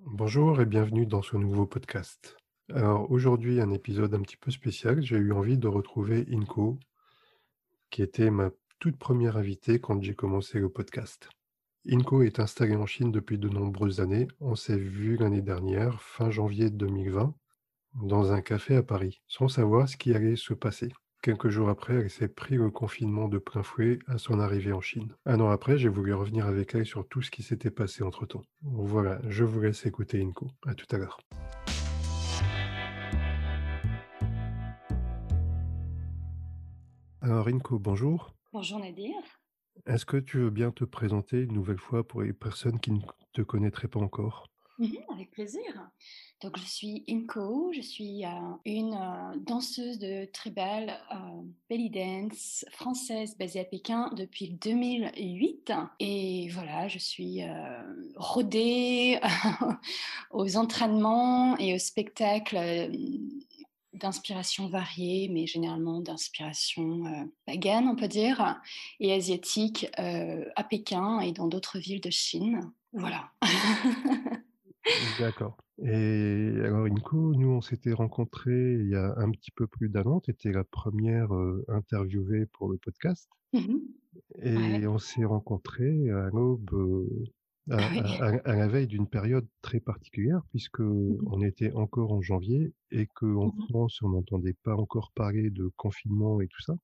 Bonjour et bienvenue dans ce nouveau podcast. Alors aujourd'hui, un épisode un petit peu spécial. J'ai eu envie de retrouver Inko, qui était ma toute première invitée quand j'ai commencé le podcast. Inko est installée en Chine depuis de nombreuses années. On s'est vu l'année dernière, fin janvier 2020, dans un café à Paris, sans savoir ce qui allait se passer. Quelques jours après, elle s'est pris le confinement de plein fouet à son arrivée en Chine. Un an après, j'ai voulu revenir avec elle sur tout ce qui s'était passé entre-temps. Voilà, je vous laisse écouter Inko. À tout à l'heure. Alors Inko, bonjour. Bonjour Nadir. Est-ce que tu veux bien te présenter une nouvelle fois pour les personnes qui ne te connaîtraient pas encore? Mhm, avec plaisir. Donc, je suis Inko, je suis euh, une euh, danseuse de tribal euh, belly dance française basée à Pékin depuis 2008. Et voilà, je suis euh, rodée aux entraînements et aux spectacles d'inspiration variée, mais généralement d'inspiration euh, pagane, on peut dire, et asiatique à Pékin et dans d'autres villes de Chine. Voilà. D'accord. Et alors Inko, nous on s'était rencontrés il y a un petit peu plus d'un an. Tu étais la première euh, interviewée pour le podcast. Mhm. Et Ouais. on s'est rencontrés à l'aube, euh, à, Ah oui. à- à- à la veille d'une période très particulière, puisque Mhm. on était encore en janvier et qu'en Mhm. France, on n'entendait pas encore parler de confinement et tout ça.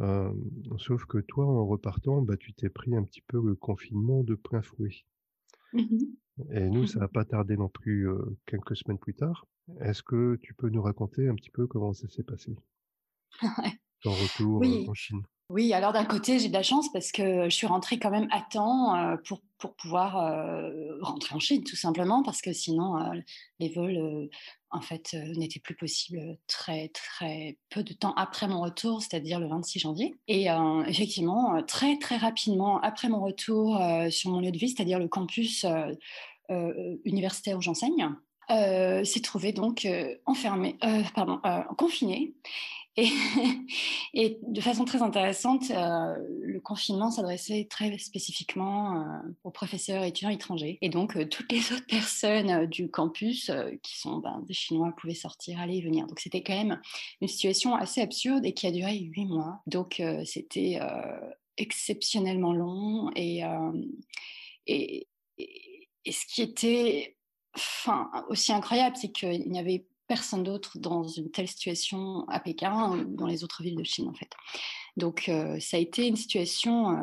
Euh, sauf que toi, en repartant, bah, tu t'es pris un petit peu le confinement de plein fouet. Mhm. Et nous, ça n'a pas tardé non plus euh, quelques semaines plus tard. Est-ce que tu peux nous raconter un petit peu comment ça s'est passé, ton retour euh, en Chine? Oui, alors d'un côté, j'ai de la chance parce que je suis rentrée quand même à temps euh, pour, pour pouvoir rentrer en Chine, tout simplement, parce que sinon, les vols, en fait, n'étaient plus possibles très, très peu de temps après mon retour, c'est-à-dire le 26 janvier. Et effectivement, très, très rapidement après mon retour sur mon lieu de vie, c'est-à-dire le campus universitaire où j'enseigne, s'est trouvé donc enfermé, pardon, confiné. Et, de façon très intéressante, euh, le confinement s'adressait très spécifiquement euh, aux professeurs et étudiants étrangers. Et donc, euh, toutes les autres personnes du campus, qui sont ben, des Chinois, pouvaient sortir, aller et venir. Donc, c'était quand même une situation assez absurde et qui a duré huit mois. Donc, c'était exceptionnellement long. Et, ce qui était aussi incroyable, c'est qu'il n'y avait personne d'autre dans une telle situation à Pékin ou dans les autres villes de Chine, en fait. Donc, euh, ça a été une situation euh,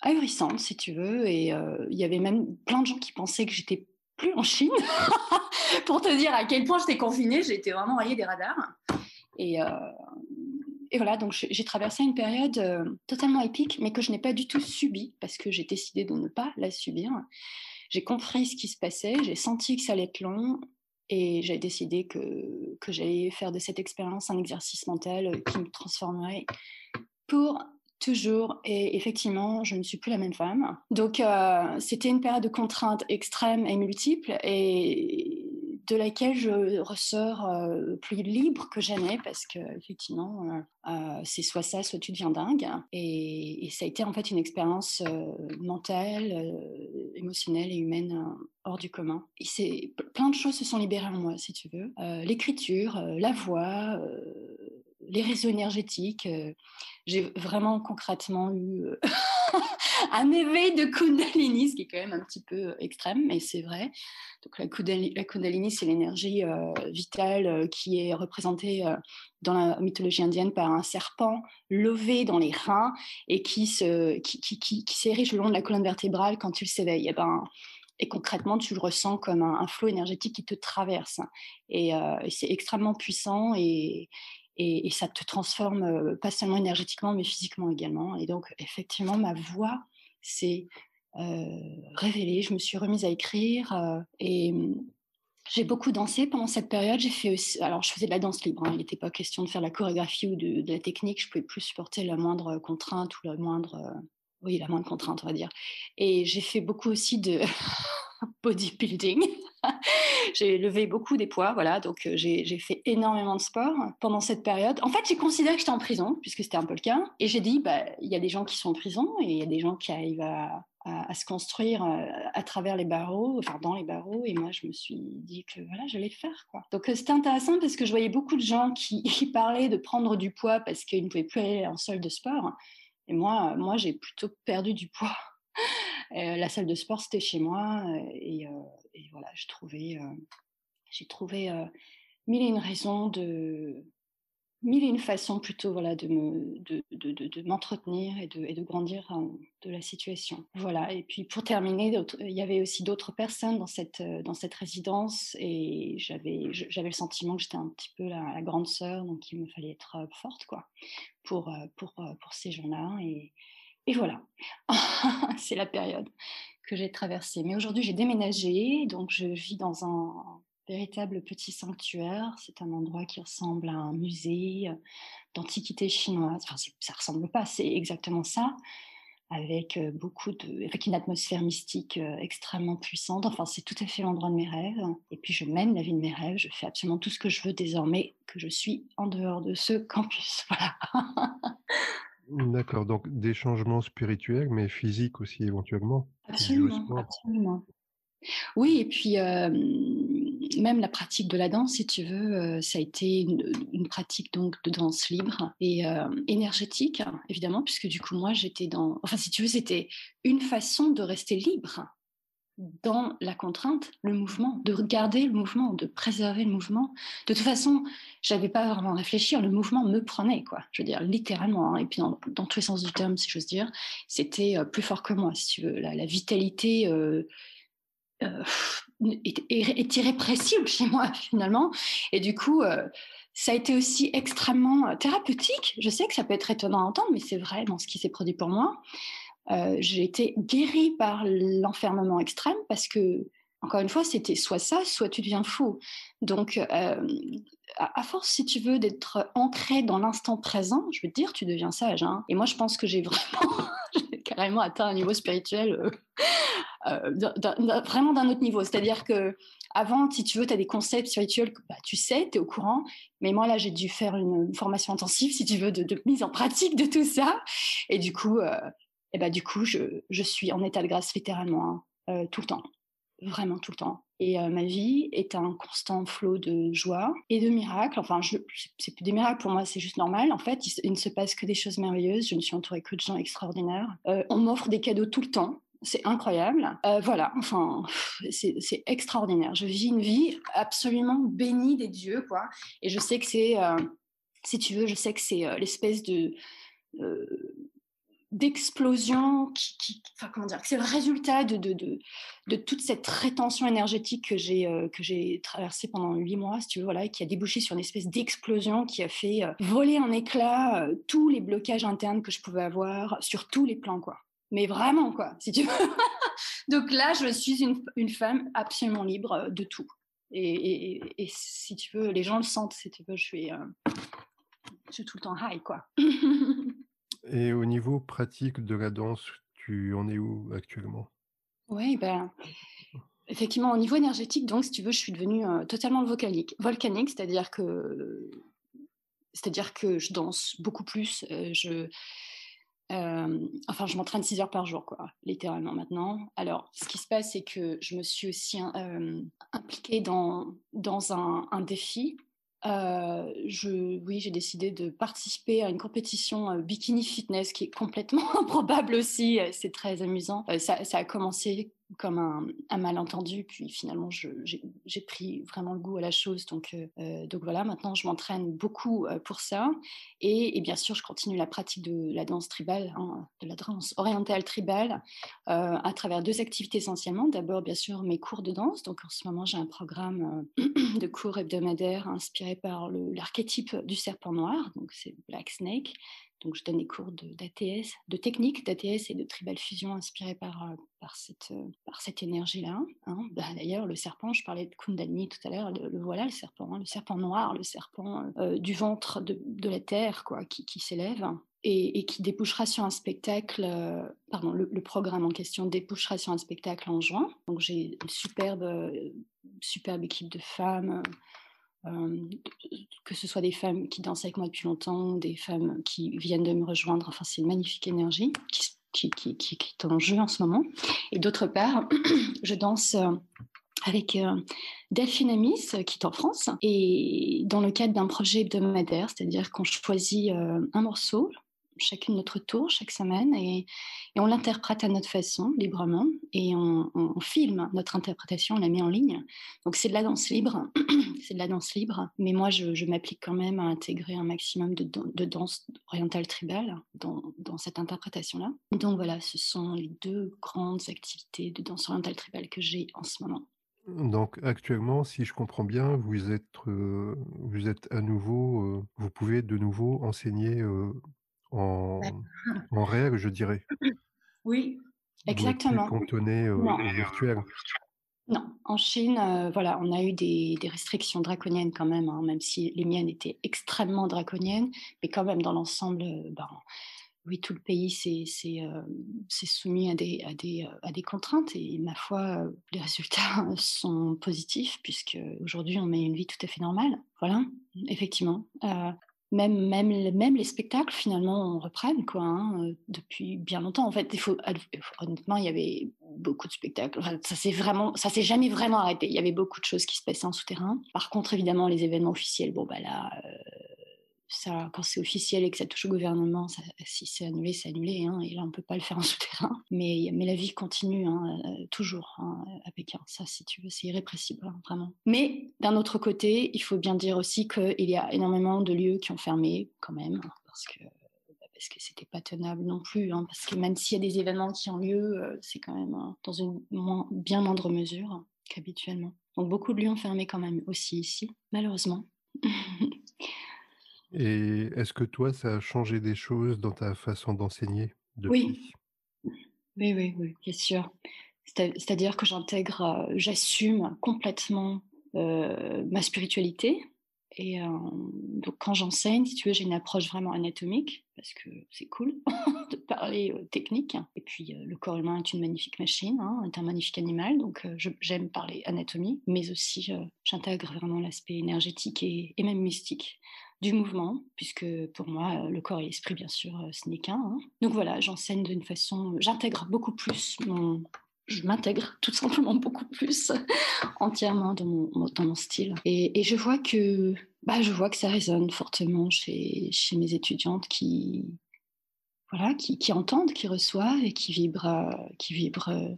ahurissante, si tu veux, et euh, il y avait même plein de gens qui pensaient que j'étais plus en Chine. Pour te dire à quel point j'étais confinée, j'étais vraiment rayée des radars. Et, voilà, donc j'ai traversé une période totalement épique, mais que je n'ai pas du tout subie, parce que j'ai décidé de ne pas la subir. J'ai compris ce qui se passait, j'ai senti que ça allait être long, et j'ai décidé que, que j'allais faire de cette expérience un exercice mental qui me transformerait pour toujours. Et effectivement, je ne suis plus la même femme. Donc, euh, c'était une période de contraintes extrêmes et multiples et de laquelle je ressors plus libre que jamais parce que effectivement c'est soit ça soit tu deviens dingue. Et, ça a été en fait une expérience mentale émotionnelle et humaine hors du commun. C'est plein de choses se sont libérées en moi si tu veux. L'écriture la voix les réseaux énergétiques euh, j'ai vraiment concrètement eu euh, un éveil de Kundalini, ce qui est quand même un petit peu extrême, mais c'est vrai. Donc la Kundalini, c'est l'énergie euh, vitale euh, qui est représentée euh, dans la mythologie indienne par un serpent levé dans les reins et qui, se, qui, qui, qui, s'érige le long de la colonne vertébrale quand tu s'éveilles. Et, ben, et concrètement, tu le ressens comme un, flot énergétique qui te traverse. Euh, et c'est extrêmement puissant et, et, ça te transforme euh, pas seulement énergétiquement mais physiquement également. Et donc effectivement ma voix s'est euh, révélée. Je me suis remise à écrire euh, et j'ai beaucoup dansé pendant cette période. J'ai fait aussi, alors je faisais de la danse libre hein, il n'était pas question de faire la chorégraphie ou de, de, la technique. Je pouvais plus supporter la moindre contrainte ou la moindre oui la moindre contrainte on va dire et j'ai fait beaucoup aussi de bodybuilding. j'ai levé beaucoup des poids, voilà, donc euh, j'ai fait énormément de sport pendant cette période. En fait, j'ai considéré que j'étais en prison, puisque c'était un peu le cas, et j'ai dit, bah, il y a des gens qui sont en prison et il y a des gens qui arrivent à, se construire à travers les barreaux, enfin dans les barreaux. Et moi, je me suis dit que voilà, j'allais le faire. Donc c'était intéressant parce que je voyais beaucoup de gens qui, qui parlaient de prendre du poids parce qu'ils ne pouvaient plus aller en salle de sport. Et moi, moi j'ai plutôt perdu du poids. la salle de sport, c'était chez moi. Et, et voilà, je trouvais, j'ai trouvé mille et une raisons de, mille et une façons plutôt voilà, de, de, de, m'entretenir et de, de grandir hein, de la situation. Voilà. Et puis pour terminer, il y avait aussi d'autres personnes dans cette, dans cette résidence et j'avais, j'avais le sentiment que j'étais un petit peu la, grande sœur, donc il me fallait être euh, forte quoi, pour, euh, pour, euh, pour ces gens-là. Et, et voilà, c'est la période que j'ai traversée. Mais aujourd'hui, j'ai déménagé, donc je vis dans un, véritable petit sanctuaire. C'est un endroit qui ressemble à un musée euh, d'antiquité chinoise. Enfin, ça ressemble pas, c'est exactement ça, avec euh, beaucoup de, avec une atmosphère mystique euh, extrêmement puissante. Enfin, c'est tout à fait l'endroit de mes rêves. Et puis, je mène la vie de mes rêves. Je fais absolument tout ce que je veux désormais que je suis en dehors de ce campus. Voilà. D'accord. Donc, des changements spirituels, mais physiques aussi éventuellement. Absolument. absolument. Oui, et puis même la pratique de la danse, si tu veux, ça a été une, pratique donc de danse libre et énergétique, évidemment, puisque du coup moi j'étais dans, enfin si tu veux, c'était une façon de rester libre dans la contrainte, le mouvement, de regarder le mouvement, de préserver le mouvement. De toute façon, j'avais pas vraiment réfléchir, le mouvement me prenait, quoi. Je veux dire, littéralement, hein. et puis dans, tous les sens du terme, si j'ose dire, c'était plus fort que moi, si tu veux. La, vitalité euh, est, irrépressible chez moi finalement. Et du coup, euh, ça a été aussi extrêmement euh, thérapeutique. Je sais que ça peut être étonnant à entendre, mais c'est vrai dans ce qui s'est produit pour moi. j'ai été guérie par l'enfermement extrême parce que, encore une fois, c'était soit ça, soit tu deviens fou. Donc, à, force, si tu veux, d'être ancré dans l'instant présent, je veux dire, tu deviens sage. Hein. Et moi, je pense que j'ai vraiment, carrément atteint un niveau spirituel euh, vraiment d'un autre niveau. C'est-à-dire que avant, si tu veux, tu as des concepts spirituels que bah, tu sais, tu es au courant. Mais moi, là, j'ai dû faire une, formation intensive, si tu veux, de, mise en pratique de tout ça. Et du coup, euh, et bah, du coup je, je, suis en état de grâce littéralement, hein, euh, tout le temps. Vraiment tout le temps. Et ma vie est un constant flot de joie et de miracles. Enfin, c'est plus des miracles pour moi, c'est juste normal. En fait, il, il, ne se passe que des choses merveilleuses. Je ne suis entourée que de gens extraordinaires. on m'offre des cadeaux tout le temps c'est incroyable. Euh, voilà, enfin, c'est extraordinaire. Je vis une vie absolument bénie des dieux, quoi. Et je sais que c'est, euh, si tu veux, je sais que c'est euh, l'espèce de d'explosion qui, enfin, comment dire, c'est le résultat de, de, de, de, toute cette rétention énergétique que j'ai que j'ai traversée pendant huit mois, si tu veux, voilà, et qui a débouché sur une espèce d'explosion qui a fait voler en éclats tous les blocages internes que je pouvais avoir sur tous les plans, quoi mais vraiment, quoi, si tu veux. Donc là, je suis une, une, femme absolument libre euh, de tout. Et, et, si tu veux, les gens le sentent, si tu veux, je suis, euh, je suis tout le temps high, quoi. et au niveau pratique de la danse, tu en es où actuellement? Oui, ben, effectivement, au niveau énergétique, donc, si tu veux, je suis devenue euh, totalement volcanique. Volcanique, c'est-à-dire que, c'est-à-dire que je danse beaucoup plus. je enfin, je m'entraîne 6 heures par jour, quoi, littéralement maintenant. Alors, ce qui se passe, c'est que je me suis aussi impliquée dans, dans un, défi. je, oui, j'ai décidé de participer à une compétition bikini fitness qui est complètement improbable aussi. C'est très amusant. ça, a commencé comme un, malentendu. Puis finalement, j'ai pris vraiment le goût à la chose. Donc, euh, euh, voilà, maintenant, je m'entraîne beaucoup euh, pour ça. Et, bien sûr, je continue la pratique de la danse tribale, hein, de la danse orientale tribale, à travers deux activités essentiellement. D'abord, bien sûr, mes cours de danse. Donc en ce moment, j'ai un programme de cours hebdomadaires inspiré par l'archétype du serpent noir. Donc c'est Black Snake. Donc, je donne des cours d'ATS, de, technique d'ATS et de tribal fusion inspirés par, euh, par cette, euh, par cette énergie-là. Hein. Bah, d'ailleurs, le serpent, je parlais de Kundalini tout à l'heure, le, voilà, le serpent, hein, le serpent noir, le serpent euh, du ventre de, de, la terre quoi, qui, qui s'élève. Et, qui débouchera sur un spectacle, pardon, le, le, programme en question débouchera sur un spectacle en juin. Donc j'ai une superbe, superbe équipe de femmes, euh, que ce soit des femmes qui dansent avec moi depuis longtemps, des femmes qui viennent de me rejoindre. Enfin, c'est une magnifique énergie qui, qui, qui, qui, qui, est en jeu en ce moment. Et d'autre part, je danse avec Delphine Amis, qui est en France, et dans le cadre d'un projet hebdomadaire, c'est-à-dire qu'on choisit un morceau chacune notre tour chaque semaine et, on l'interprète à notre façon, librement, et on, filme notre interprétation, on la met en ligne. Donc c'est de la danse libre, c'est de la danse libre, mais moi je, m'applique quand même à intégrer un maximum de, danse orientale tribale dans, dans cette interprétation-là. Donc voilà, ce sont les deux grandes activités de danse orientale tribale que j'ai en ce moment. Donc actuellement, si je comprends bien, vous êtes, euh, vous êtes à nouveau, euh, vous pouvez de nouveau enseigner euh, en, en réel, je dirais. Oui, exactement. Cantonné au virtuel. Non, en Chine, voilà, on a eu des, des restrictions draconiennes quand même, hein, même si les miennes étaient extrêmement draconiennes, mais quand même dans l'ensemble, ben, oui, tout le pays s'est soumis à des, à, des, à des contraintes et ma foi, les résultats sont positifs puisque aujourd'hui on met une vie tout à fait normale. Voilà, effectivement même, même, même les spectacles, finalement, on reprenne, quoi, hein, depuis bien longtemps. En fait, faut, honnêtement, il y avait beaucoup de spectacles. ça s'est vraiment, ça s'est jamais vraiment arrêté. Il y avait beaucoup de choses qui se passaient en souterrain. Par contre, évidemment, les événements officiels, bon, bah là, quand c'est officiel et que ça touche au gouvernement, si c'est annulé, c'est annulé. Hein, et là, on ne peut pas le faire en souterrain. Mais, la vie continue, hein, euh, toujours, hein, à Pékin. Ça, si tu veux, c'est irrépressible, vraiment. Mais d'un autre côté, il faut bien dire aussi qu'il y a énormément de lieux qui ont fermé, quand même, parce que bah, parce que c'était pas tenable non plus. parce que même s'il y a des événements qui ont lieu, euh, c'est quand même dans une bien moindre mesure qu'habituellement. Donc beaucoup de lieux ont fermé quand même aussi ici, malheureusement. Et est-ce que toi, ça a changé des choses dans ta façon d'enseigner Oui. Oui, oui, oui, bien sûr. C'est-à-dire que j'intègre, j'assume complètement ma spiritualité. Et donc, quand j'enseigne, si tu veux, j'ai une approche vraiment anatomique, parce que c'est cool de parler technique. Et puis, le corps humain est une magnifique machine, hein, est un magnifique animal, donc j'aime parler anatomie, mais aussi j'intègre vraiment l'aspect énergétique et, et, même mystique du mouvement, puisque pour moi, euh, le corps et l'esprit, bien sûr, euh, ce n'est qu'un. Hein. Donc voilà, j'enseigne d'une façon, j'intègre beaucoup plus mon, je m'intègre tout simplement beaucoup plus entièrement dans mon, dans mon style. Et, je vois que, bah, je vois que ça résonne fortement chez, chez mes étudiantes qui, voilà, qui, qui entendent, qui reçoivent et qui vibrent, euh, qui vibrent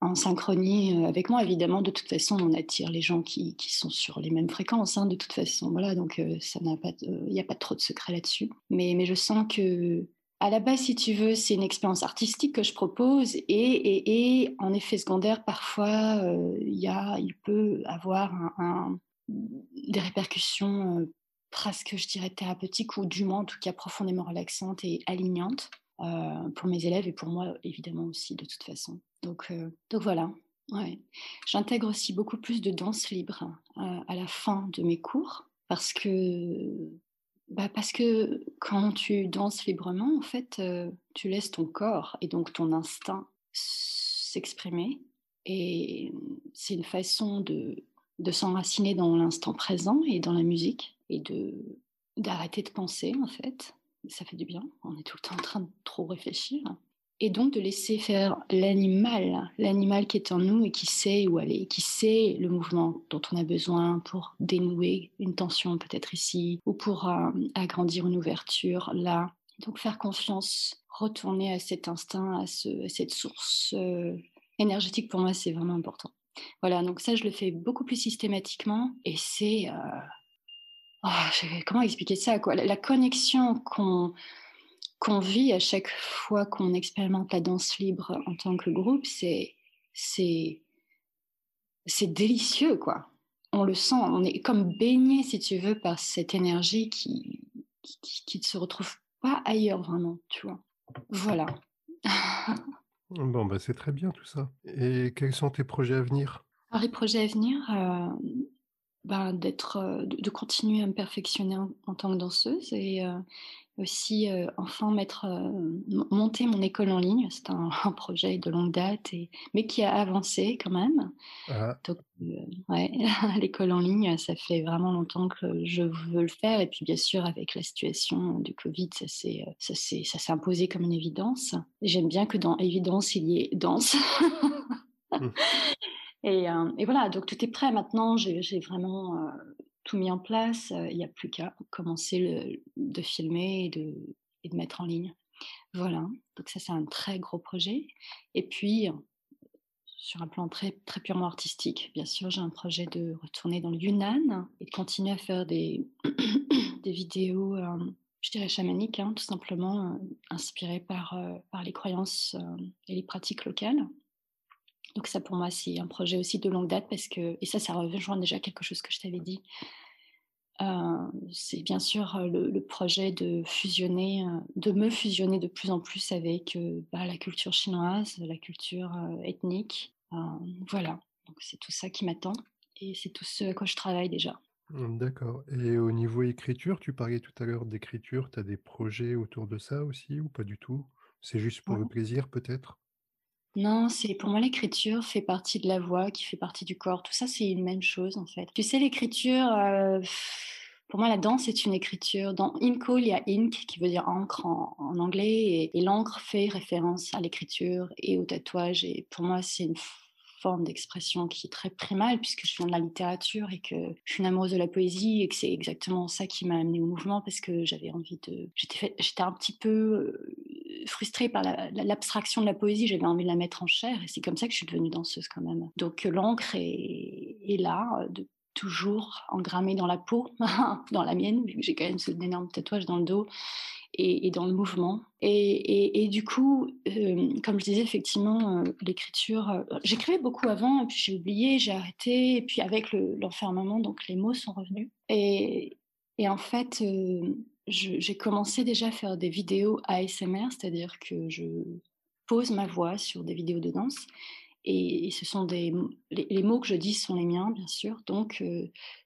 en synchronie euh, avec moi. Évidemment, de toute façon, on attire les gens qui, qui sont sur les mêmes fréquences, hein, de toute façon. Voilà, donc euh, ça n'a pas, il n'y a pas trop de secret là-dessus. Mais, mais je sens que à la base, si tu veux, c'est une expérience artistique que je propose et, et, et en effet secondaire, parfois, euh, il y a, il peut avoir des répercussions presque, je dirais, thérapeutiques ou du moins, en tout cas, profondément relaxantes et alignantes. Pour mes élèves et pour moi évidemment aussi de toute façon. Donc, euh, donc voilà. J'intègre aussi beaucoup plus de danse libre euh, à la fin de mes cours parce que, bah parce que quand tu danses librement, en fait, euh, tu laisses ton corps et donc ton instinct s'exprimer. Et c'est une façon de, de s'enraciner dans l'instant présent et dans la musique et de d'arrêter de penser en fait. Ça fait du bien. On est tout le temps en train de trop réfléchir et donc de laisser faire l'animal, l'animal qui est en nous et qui sait où aller, qui sait le mouvement dont on a besoin pour dénouer une tension peut-être ici ou pour euh, agrandir une ouverture là. Donc faire confiance, retourner à cet instinct, à, cette source euh, énergétique pour moi c'est vraiment important. Voilà, donc ça je le fais beaucoup plus systématiquement et c'est... Euh, oh, comment expliquer ça quoi? La connexion qu'on qu'on vit à chaque fois qu'on expérimente la danse libre en tant que groupe, c'est c'est c'est délicieux quoi. On le sent, on est comme baigné si tu veux par cette énergie qui qui, ne se retrouve pas ailleurs vraiment, tu vois. Voilà. bon bah c'est très bien tout ça. Et quels sont tes projets à venir? Alors les projets à venir, euh, ben, d'être, de, de, continuer à me perfectionner en, en tant que danseuse et aussi euh, enfin mettre, euh, monter mon école en ligne. C'est un, un, projet de longue date, et, mais qui a avancé quand même. Ah. Donc, euh, ouais, l'école en ligne, ça fait vraiment longtemps que je veux le faire. Et puis, bien sûr, avec la situation du Covid, ça s'est, ça s'est, ça s'est imposé comme une évidence. J'aime bien que dans évidence, il y ait danse. mmh. et, et, voilà, donc tout est prêt maintenant. J'ai, vraiment tout mis en place. Il n'y a plus qu'à commencer de filmer et de, et de, mettre en ligne. Voilà, donc ça c'est un très gros projet. Et puis, sur un plan très, purement artistique, bien sûr, j'ai un projet de retourner dans le Yunnan et de continuer à faire des, vidéos, euh, je dirais chamaniques, hein, tout simplement euh, inspirées euh, par les croyances et les pratiques locales. Donc ça, pour moi, c'est un projet aussi de longue date parce que, et ça, ça rejoint déjà quelque chose que je t'avais dit. Euh, c'est bien sûr euh, le, le, projet de fusionner, euh, de me fusionner de plus en plus avec bah, la culture chinoise, la culture ethnique. Euh, voilà, donc c'est tout ça qui m'attend et c'est tout ce à quoi je travaille déjà. Mmh, d'accord. Et au niveau écriture, tu parlais tout à l'heure d'écriture, tu as des projets autour de ça aussi ou pas du tout? C'est juste pour Ouais. le plaisir peut-être? Non, c'est pour moi l'écriture fait partie de la voix, qui fait partie du corps. Tout ça, c'est une même chose en fait. Tu sais, l'écriture, euh, pour moi, la danse est une écriture. Dans Inco, il y a ink qui veut dire encre en, anglais, et, l'encre fait référence à l'écriture et au tatouage. Et pour moi, c'est une forme d'expression qui est très primale puisque je viens de la littérature et que je suis une amoureuse de la poésie et que c'est exactement ça qui m'a amenée au mouvement parce que j'avais envie de j'étais j'étais un petit peu euh, frustrée par l'abstraction la, la, de la poésie, j'avais envie de la mettre en chair et c'est comme ça que je suis devenue danseuse quand même. Donc l'encre est, là, de, toujours engrammée dans la peau, dans la mienne, vu que j'ai quand même ce énorme tatouage dans le dos et, dans le mouvement. Et, du coup, euh, comme je disais, effectivement, euh, l'écriture, euh, j'écrivais beaucoup avant, et puis j'ai oublié, j'ai arrêté, et puis avec l'enfermement, le, donc les mots sont revenus. Et en fait, j'ai commencé déjà à faire des vidéos ASMR, c'est-à-dire que je pose ma voix sur des vidéos de danse. Et, ce sont les, mots que je dis sont les miens, bien sûr. Donc,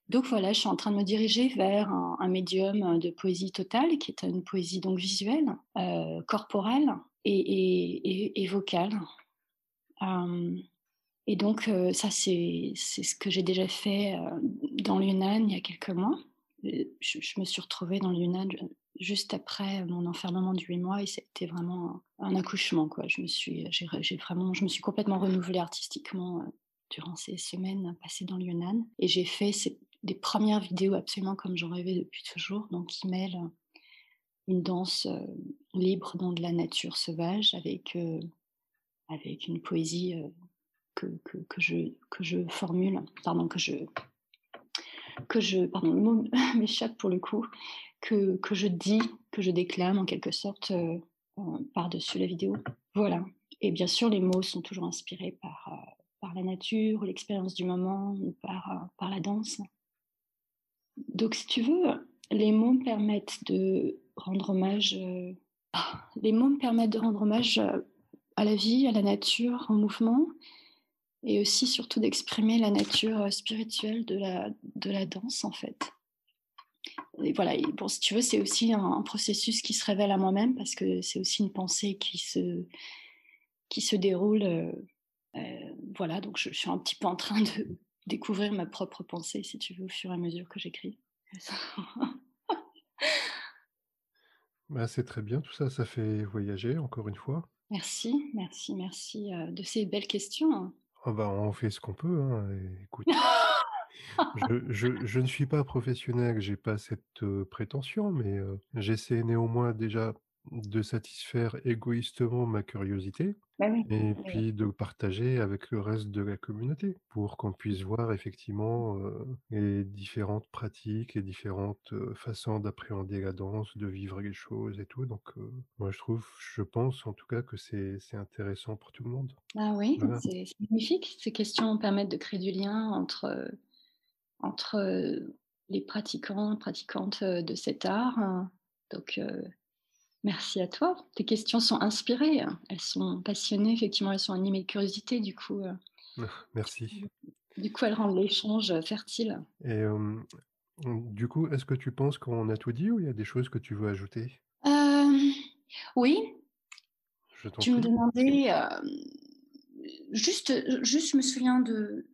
voilà, je suis en train de me diriger vers un, médium de poésie totale, qui est une poésie donc visuelle, corporelle et, et, vocale. Et donc ça, c'est ce que j'ai déjà fait dans l'Yunnan il y a quelques mois. Je, je, me suis retrouvée dans l'Yunnan juste après mon enfermement de 8 mois et c'était vraiment un, accouchement quoi. Je me suis j'ai vraiment je me suis complètement renouvelée artistiquement euh, durant ces semaines passées dans le Yunnan et j'ai fait des premières vidéos absolument comme j'en rêvais depuis toujours donc qui mêlent une danse euh, libre dans de la nature sauvage avec euh, avec une poésie euh, que, que, que, je que je formule pardon que je que je pardon le mot m'échappe pour le coup que, que, je dis, que je déclame en quelque sorte euh, par-dessus la vidéo. Voilà. Et bien sûr, les mots sont toujours inspirés par, euh, par la nature, l'expérience du moment, par, euh, par la danse. Donc, si tu veux, les mots me permettent de rendre hommage. Les mots me permettent de rendre hommage à la vie, à la nature, au mouvement, et aussi surtout d'exprimer la nature spirituelle de la, de la danse, en fait et voilà, et bon, si tu veux, c'est aussi un, un, processus qui se révèle à moi-même parce que c'est aussi une pensée qui se, qui se déroule. Euh, euh, voilà, donc je, je, suis un petit peu en train de découvrir ma propre pensée, si tu veux, au fur et à mesure que j'écris. bah, c'est très bien, tout ça, ça fait voyager, encore une fois. Merci, merci, merci euh, de ces belles questions. Oh bah, on fait ce qu'on peut, hein, écoute. Je je je ne suis pas professionnel, j'ai pas cette, prétention, mais j'essaie néanmoins déjà de satisfaire égoïstement ma curiosité Bah oui, et oui, oui. puis de partager avec le reste de la communauté pour qu'on puisse voir effectivement, les différentes pratiques, les différentes, façons d'appréhender la danse, de vivre les choses et tout donc moi je trouve je pense en tout cas que c'est c'est intéressant pour tout le monde. Ah oui, Voilà. c'est magnifique. Ces questions permettent de créer du lien entre, entre les pratiquants, pratiquantes de cet art. Donc, euh, merci à toi. Tes questions sont inspirées, elles sont passionnées, effectivement, elles sont animées de curiosité, du coup. Merci. du coup, elles rendent l'échange fertile. Et du coup, est-ce que tu penses qu'on a tout dit ou il y a des choses que tu veux ajouter? Oui. Je t'en Tu me prie. demandais, juste, juste, je me souviens de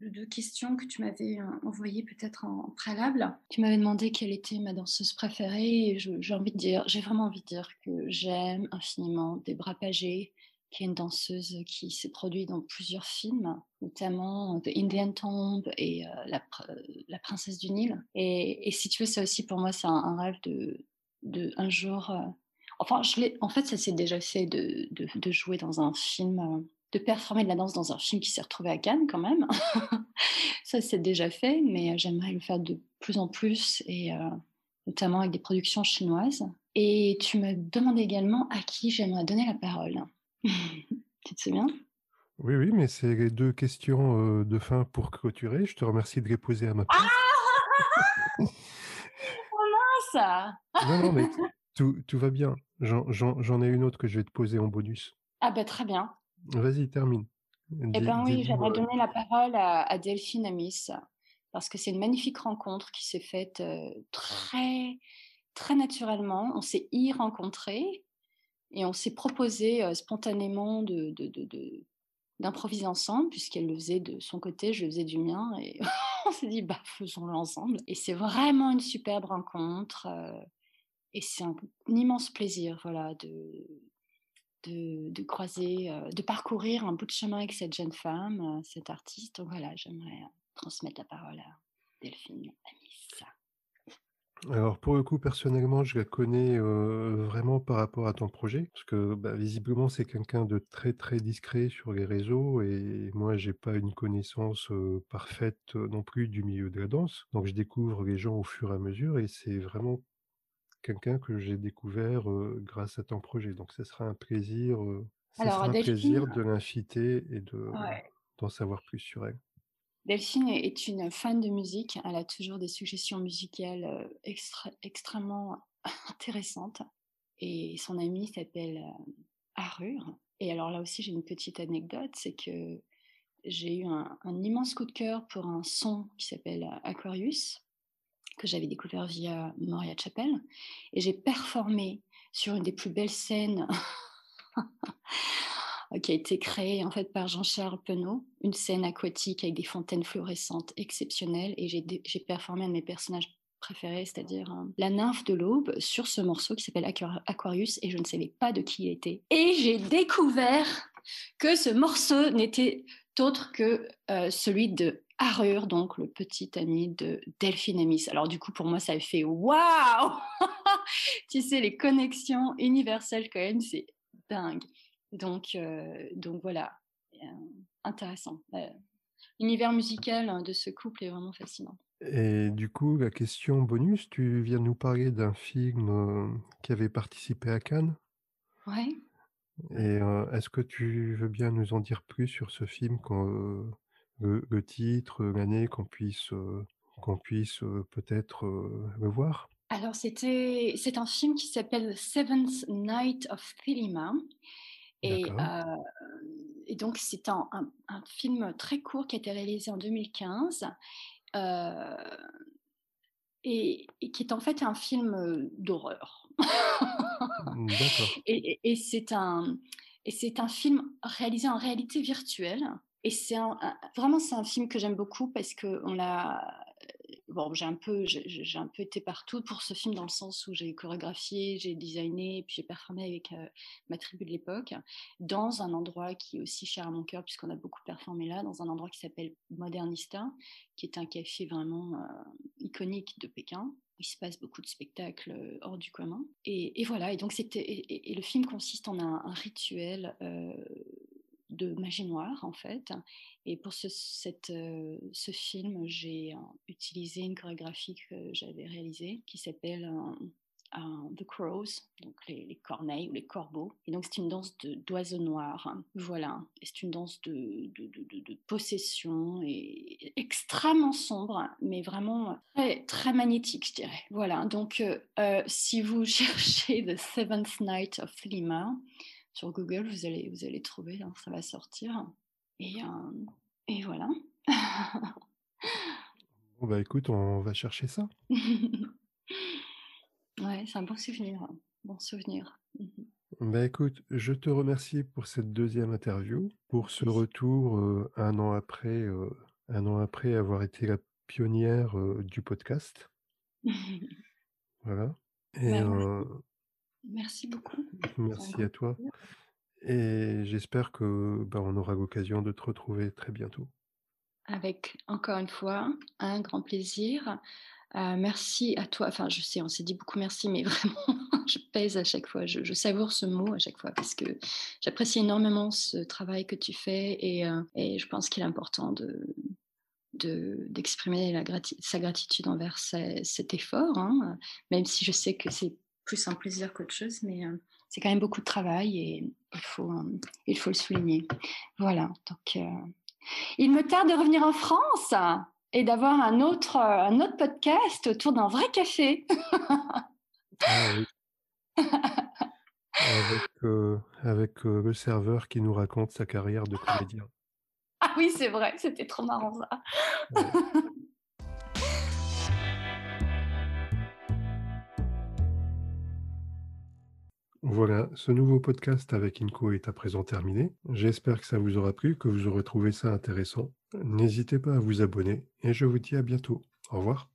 deux questions que tu m'avais envoyées peut-être en, préalable. Tu m'avais demandé quelle était ma danseuse préférée et j'ai envie de dire, j'ai vraiment envie de dire que j'aime infiniment Debra Paget, qui est une danseuse qui s'est produite dans plusieurs films, notamment The Indian Tomb et la, la, Princesse du Nil. Et, si tu veux, ça aussi pour moi, c'est un, rêve de, un jour. enfin, je en fait, ça s'est déjà fait de, jouer dans un film de performer de la danse dans un film qui s'est retrouvé à Cannes quand même. ça, c'est déjà fait, mais euh, j'aimerais le faire de plus en plus, et euh, notamment avec des productions chinoises. Et tu me demandais également à qui j'aimerais donner la parole. tu te souviens? Oui, oui, mais c'est les deux questions euh, de fin pour clôturer. Je te remercie de les poser à ma place. Ah ça Non, non, mais tout, tout va bien. J'en ai une autre que je vais te poser en bonus. Ah ben très bien. Vas-y, termine. Eh ben oui, j'aimerais donner la parole à, Delphine Amis, parce que c'est une magnifique rencontre qui s'est faite très, très naturellement. On s'est y rencontrés et on s'est proposé spontanément de, d'improviser ensemble, puisqu'elle le faisait de son côté, je le faisais du mien, et on s'est dit, bah, faisons-le ensemble. Et c'est vraiment une superbe rencontre, et c'est un, un, immense plaisir, voilà, de, de, croiser, euh, de parcourir un bout de chemin avec cette jeune femme, euh, cette artiste. Voilà, j'aimerais euh, transmettre la parole à Delphine Amis. Alors pour le coup, personnellement, je la connais vraiment par rapport à ton projet, parce que bah, visiblement c'est quelqu'un de très très discret sur les réseaux et moi j'ai pas une connaissance parfaite non plus du milieu de la danse, donc je découvre les gens au fur et à mesure et c'est vraiment quelqu'un que j'ai découvert grâce à ton projet. Donc, ce sera un plaisir, sera un plaisir de l'inviter et de, d'en savoir plus sur elle. Delphine est une fan de musique. Elle a toujours des suggestions musicales extrêmement intéressantes. Et son amie s'appelle Arur. Et alors là aussi, j'ai une petite anecdote, c'est que j'ai eu un, un, immense coup de cœur pour un son qui s'appelle Aquarius, que j'avais découvert via Moria Chapel. Et j'ai performé sur une des plus belles scènes qui a été créée en fait par Jean-Charles Penaud, une scène aquatique avec des fontaines fluorescentes exceptionnelles. Et j'ai performé un de mes personnages préférés, c'est-à-dire hein, la nymphe de l'aube, sur ce morceau qui s'appelle Aquarius, et je ne savais pas de qui il était. Et j'ai découvert que ce morceau n'était autre que euh, celui de Arur, donc le petit ami de Delphine Amis. Alors du coup, pour moi, ça fait waouh Tu sais, les connexions universelles quand même, c'est dingue. Donc, euh, donc voilà, euh, intéressant. L'univers musical hein, de ce couple est vraiment fascinant. Et du coup, la question bonus, tu viens de nous parler d'un film qui avait participé à Cannes. Ouais. Et est-ce que tu veux bien nous en dire plus sur ce film le, titre, l'année, qu'on puisse, euh, qu'on puisse euh, peut-être euh, le voir? Alors, c'était, c'est un film qui s'appelle Seventh Night of Thelema. Et, et, donc, c'est un, un, film très court qui a été réalisé en 2015 et, et, qui est en fait un film d'horreur. et, et c'est un, et c'est un film réalisé en réalité virtuelle. Et c'est vraiment c'est un film que j'aime beaucoup parce que on l'a bon j'ai un peu j'ai un peu été partout pour ce film dans le sens où j'ai chorégraphié, j'ai designé, puis j'ai performé avec euh, ma tribu de l'époque dans un endroit qui est aussi cher à mon cœur puisqu'on a beaucoup performé là dans un endroit qui s'appelle Modernista, qui est un café vraiment euh, iconique de Pékin il se passe beaucoup de spectacles euh, hors du commun. Et, voilà, et donc c'était et, le film consiste en un, rituel de magie noire en fait. Et pour ce, euh, film, j'ai euh, utilisé une chorégraphie que j'avais réalisée qui s'appelle euh, The Crows, donc les, corneilles ou les corbeaux. Et donc c'est une danse d'oiseaux noirs. Voilà, c'est une danse de, de, de, possession et extrêmement sombre, mais vraiment très, très magnétique, je dirais. Voilà, donc si vous cherchez The Seventh Night of Lima, sur Google, vous allez, vous allez trouver, hein, ça va sortir. Et, euh, et voilà. Bah, écoute, on va chercher ça. Ouais, c'est un bon souvenir, hein. Bon souvenir. Bah, écoute, je te remercie pour cette deuxième interview, pour ce Merci. retour, heu, 1 an après, heu, 1 an après avoir été la pionnière, du podcast. Voilà et Bah, merci. Beaucoup. Merci à toi plaisir. et j'espère que, bah, on aura l'occasion de te retrouver très bientôt. Avec encore une fois, un grand plaisir. Heu, merci à toi. Enfin, je sais, on s'est dit beaucoup merci, mais vraiment, je pèse à chaque fois. Je je savoure ce mot à chaque fois parce que j'apprécie énormément ce travail que tu fais et et je pense qu'il est important de de d'exprimer grati sa gratitude envers cet effort, hein, même si je sais que c'est plus un plaisir qu'autre chose, mais heu, c'est quand même beaucoup de travail et il faut, il faut le souligner. Voilà, donc heu il me tarde de revenir en France et d'avoir un autre, heu, un autre podcast autour d'un vrai café. Ah avec, le serveur qui nous raconte sa carrière de comédien. Ah oui, c'est vrai, c'était trop marrant ça. Ouais. Voilà, ce nouveau podcast avec Inco est à présent terminé. J'espère que ça vous aura plu, que vous aurez trouvé ça intéressant. N'hésitez pas à vous abonner et je vous dis à bientôt. Au revoir.